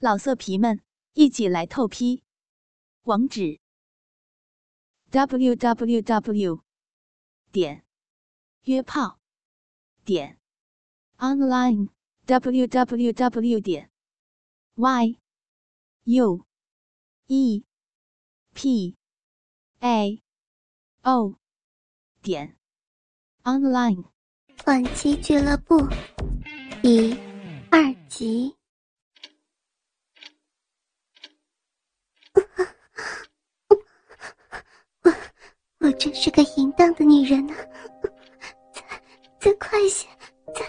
老色皮们，一起来透批！网址：w w w 点约炮点 online w w w 点 y u e p a o 点 online。反击俱乐部第二集。我我真是个淫荡的女人呢！再再快些，再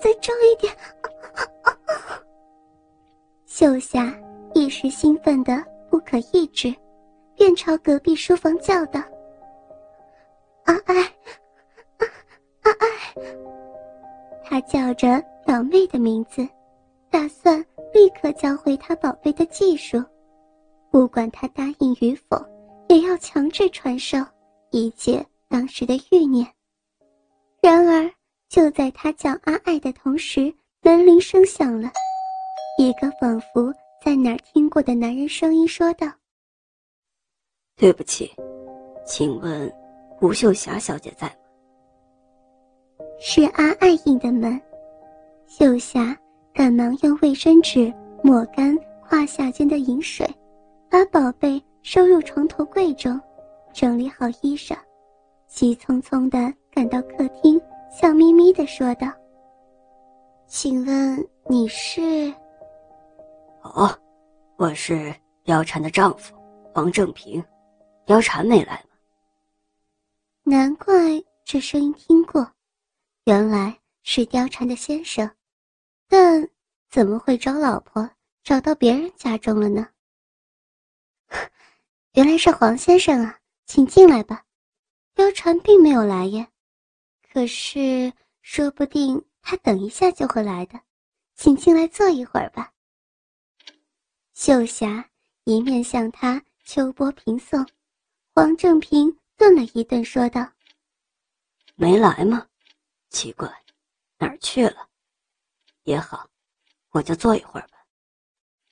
再重一点！秀霞一时兴奋的不可抑制，便朝隔壁书房叫道：“阿爱，阿爱！”她叫着表妹的名字，打算立刻教会她宝贝的技术。不管他答应与否，也要强制传授，以解当时的欲念。然而，就在他叫阿爱的同时，门铃声响了。一个仿佛在哪儿听过的男人声音说道：“对不起，请问吴秀霞小姐在吗？”是阿爱应的门。秀霞赶忙用卫生纸抹干胯下间的饮水。把宝贝收入床头柜中，整理好衣裳，急匆匆地赶到客厅，笑眯眯地说道：“请问你是？”“哦，我是貂蝉的丈夫，王正平。貂蝉没来吗？”难怪这声音听过，原来是貂蝉的先生，但怎么会找老婆找到别人家中了呢？原来是黄先生啊，请进来吧。貂蝉并没有来耶，可是说不定他等一下就会来的，请进来坐一会儿吧。秀霞一面向他秋波平送，黄正平顿了一顿，说道：“没来吗？奇怪，哪儿去了？也好，我就坐一会儿吧。”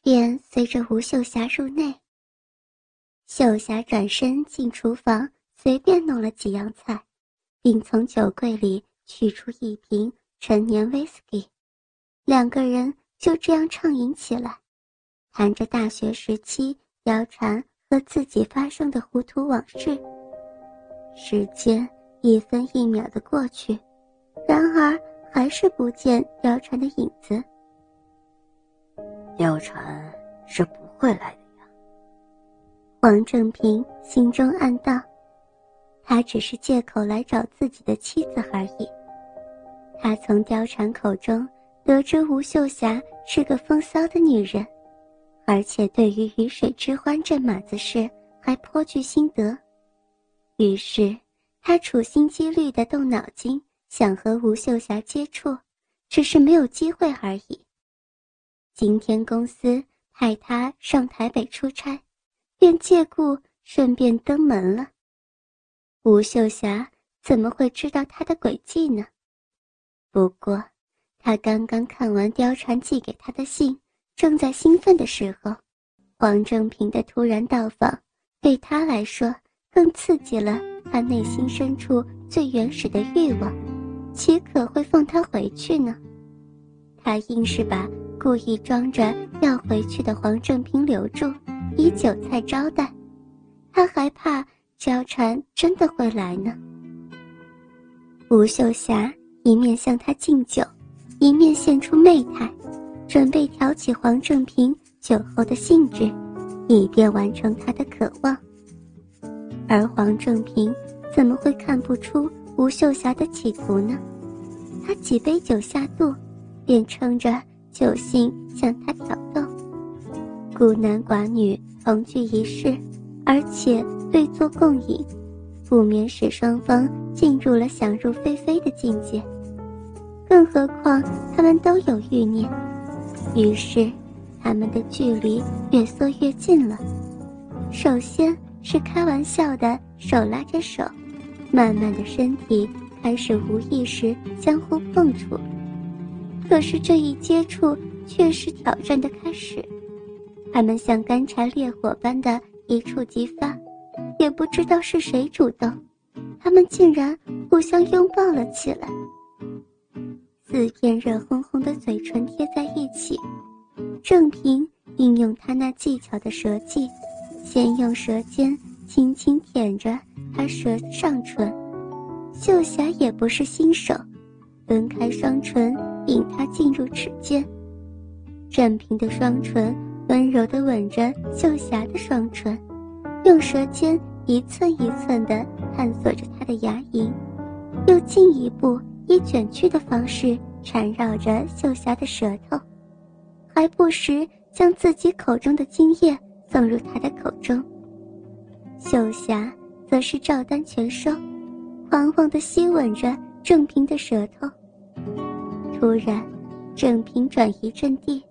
便随着吴秀霞入内。秀霞转身进厨房，随便弄了几样菜，并从酒柜里取出一瓶陈年威士忌。两个人就这样畅饮起来，谈着大学时期貂蝉和自己发生的糊涂往事。时间一分一秒的过去，然而还是不见貂蝉的影子。貂蝉是不会来的。王正平心中暗道：“他只是借口来找自己的妻子而已。”他从貂蝉口中得知吴秀霞是个风骚的女人，而且对于鱼水之欢这码子事还颇具心得，于是他处心积虑地动脑筋，想和吴秀霞接触，只是没有机会而已。今天公司派他上台北出差。便借故顺便登门了。吴秀霞怎么会知道他的诡计呢？不过，他刚刚看完貂蝉寄给他的信，正在兴奋的时候，黄正平的突然到访，对他来说更刺激了他内心深处最原始的欲望，岂可会放他回去呢？他硬是把故意装着要回去的黄正平留住。以酒菜招待，他还怕貂蝉真的会来呢。吴秀霞一面向他敬酒，一面现出媚态，准备挑起黄正平酒后的兴致，以便完成他的渴望。而黄正平怎么会看不出吴秀霞的企图呢？他几杯酒下肚，便撑着酒兴向他挑逗。孤男寡女同居一室，而且对坐共饮，不免使双方进入了想入非非的境界。更何况他们都有欲念，于是他们的距离越缩越近了。首先是开玩笑的手拉着手，慢慢的身体开始无意识相互碰触。可是这一接触却是挑战的开始。他们像干柴烈火般的一触即发，也不知道是谁主动，他们竟然互相拥抱了起来。四片热烘烘的嘴唇贴在一起，郑平运用他那技巧的舌技，先用舌尖轻轻舔着他舌上唇。秀霞也不是新手，分开双唇，引他进入齿间。郑平的双唇温柔地吻着秀霞的双唇，用舌尖一寸一寸地探索着她的牙龈，又进一步。以卷曲的方式缠绕着秀霞的舌头，还不时将自己口中的精液送入他的口中。秀霞则是照单全收，狂妄地吸吻着郑平的舌头。突然，郑平转移阵地，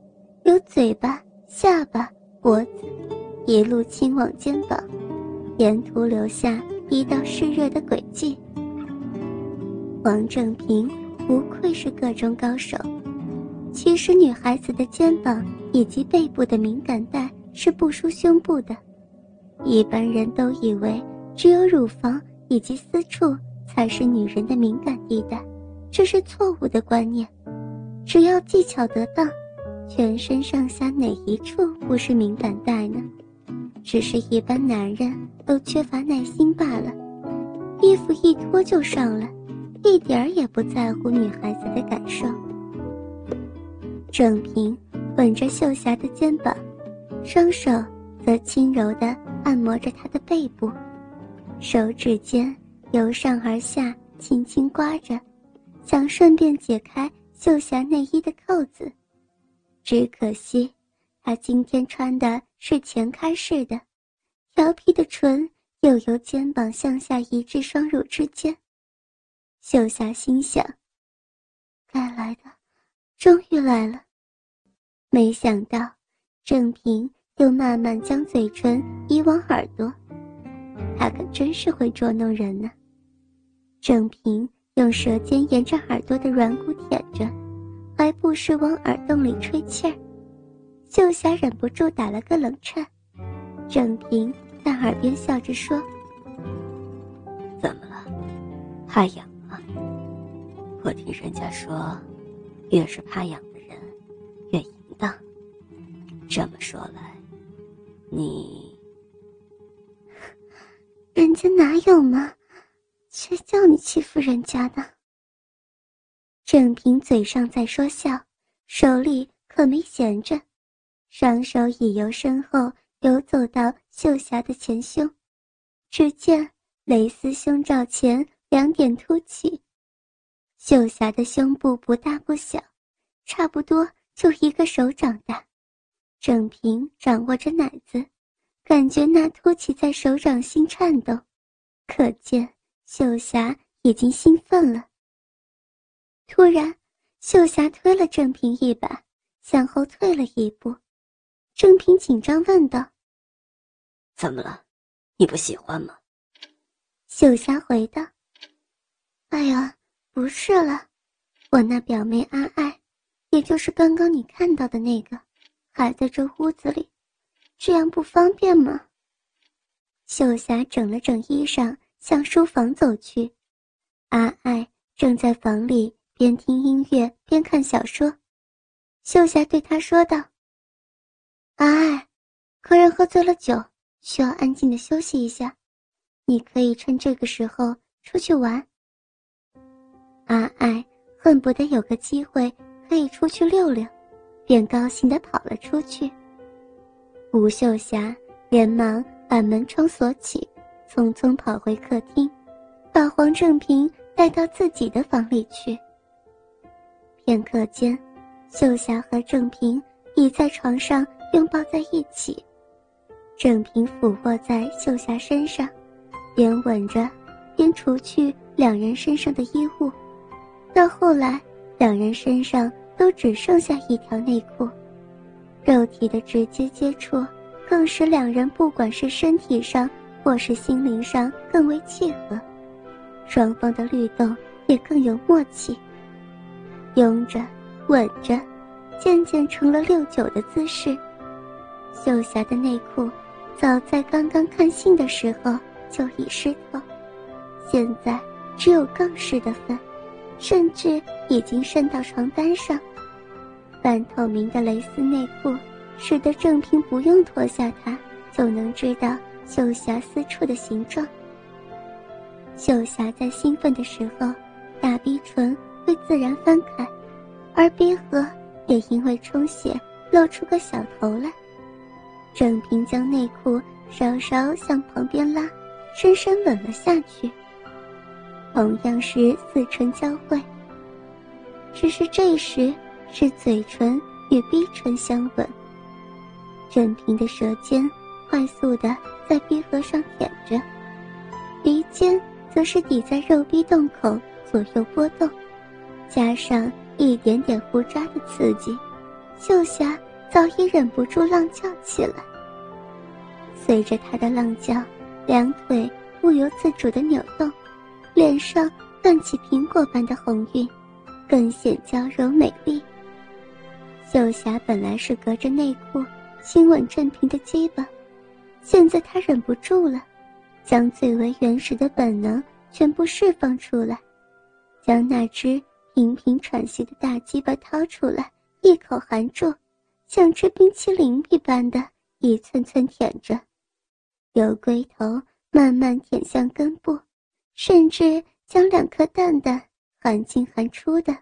由嘴巴、下巴、脖子，一路亲往肩膀，沿途留下一道湿热的轨迹。王正平不愧是个中高手。其实女孩子的肩膀以及背部的敏感带是不输胸部的，一般人都以为只有乳房以及私处才是女人的敏感地带，这是错误的观念。只要技巧得当，全身上下哪一处不是敏感带呢？只是一般男人都缺乏耐心罢了，衣服一脱就上了。一点儿也不在乎女孩子的感受。郑平吻着秀霞的肩膀，双手则轻柔地按摩着她的背部，手指尖由上而下轻轻刮着，想顺便解开秀霞内衣的扣子。只可惜，她今天穿的是前开式的，调皮的唇又由肩膀向下移至双乳之间。秀霞心想：“该来的，终于来了。”没想到，郑平又慢慢将嘴唇移往耳朵，他可真是会捉弄人呢。郑平用舌尖沿着耳朵的软骨舔着，还不时往耳洞里吹气儿。秀霞忍不住打了个冷颤。郑平在耳边笑着说：“怎么了？怕痒啊？”我听人家说，越是怕痒的人，越淫荡。这么说来，你……人家哪有嘛？谁叫你欺负人家的？郑平嘴上在说笑，手里可没闲着，双手已由身后游走到秀霞的前胸，只见蕾丝胸罩前两点凸起。秀霞的胸部不大不小，差不多就一个手掌大。郑平掌握着奶子，感觉那凸起在手掌心颤动，可见秀霞已经兴奋了。突然，秀霞推了郑平一把，向后退了一步。郑平紧张问道：“怎么了？你不喜欢吗？”秀霞回道：“哎呀。”不是了，我那表妹阿爱，也就是刚刚你看到的那个，还在这屋子里，这样不方便吗？秀霞整了整衣裳，向书房走去。阿爱正在房里边听音乐边看小说。秀霞对他说道：“阿爱，客人喝醉了酒，需要安静的休息一下，你可以趁这个时候出去玩。”阿爱恨不得有个机会可以出去溜溜，便高兴地跑了出去。吴秀霞连忙把门窗锁起，匆匆跑回客厅，把黄正平带到自己的房里去。片刻间，秀霞和正平倚在床上拥抱在一起，正平俯卧在秀霞身上，边吻着，边除去两人身上的衣物。到后来，两人身上都只剩下一条内裤，肉体的直接接触更使两人不管是身体上或是心灵上更为契合，双方的律动也更有默契。拥着，吻着，渐渐成了六九的姿势。秀霞的内裤早在刚刚看信的时候就已湿透，现在只有更湿的份，甚至已经渗到床单上。半透明的蕾丝内裤使得郑平不用脱下它就能知道秀霞私处的形状。秀霞在兴奋的时候，大逼唇会自然翻开，而鼻核也因为充血露出个小头来。郑平将内裤稍稍向旁边拉，深深吻了下去。同样是四唇交汇，只是这时是嘴唇与鼻唇相吻。郑平的舌尖快速的在鼻核上舔着，鼻尖。则是抵在肉壁洞口左右波动，加上一点点胡渣的刺激，秀霞早已忍不住浪叫起来。随着她的浪叫，两腿不由自主的扭动，脸上泛起苹果般的红晕，更显娇柔美丽。秀霞本来是隔着内裤亲吻振平的鸡巴，现在她忍不住了。将最为原始的本能全部释放出来，将那只频频喘息的大鸡巴掏出来，一口含住，像吃冰淇淋一般的一寸寸舔着，由龟头慢慢舔向根部，甚至将两颗蛋蛋含进含出的，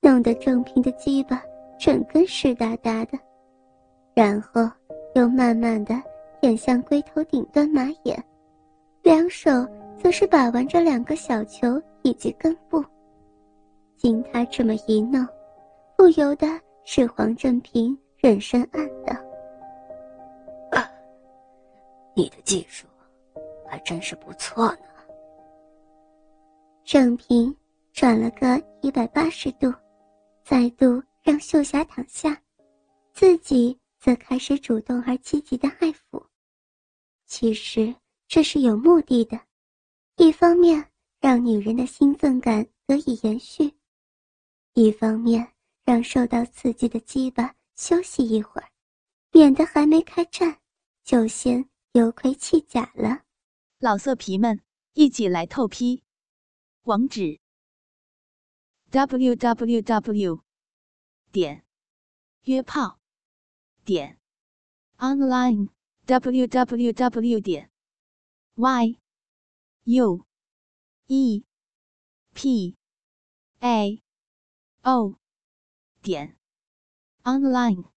弄得正平的鸡巴整根湿哒哒的，然后又慢慢的舔向龟头顶端马眼。两手则是把玩着两个小球以及根部。经他这么一弄，不由得使黄正平忍声暗道：“你的技术还真是不错呢。”正平转了个一百八十度，再度让秀霞躺下，自己则开始主动而积极的爱抚。其实。这是有目的的，一方面让女人的兴奋感得以延续，一方面让受到刺激的鸡巴休息一会儿，免得还没开战就先油盔弃甲了。老色皮们，一起来透批，网址：w w w. 点约炮点 online w w w. 点 y u e p a o 点 online。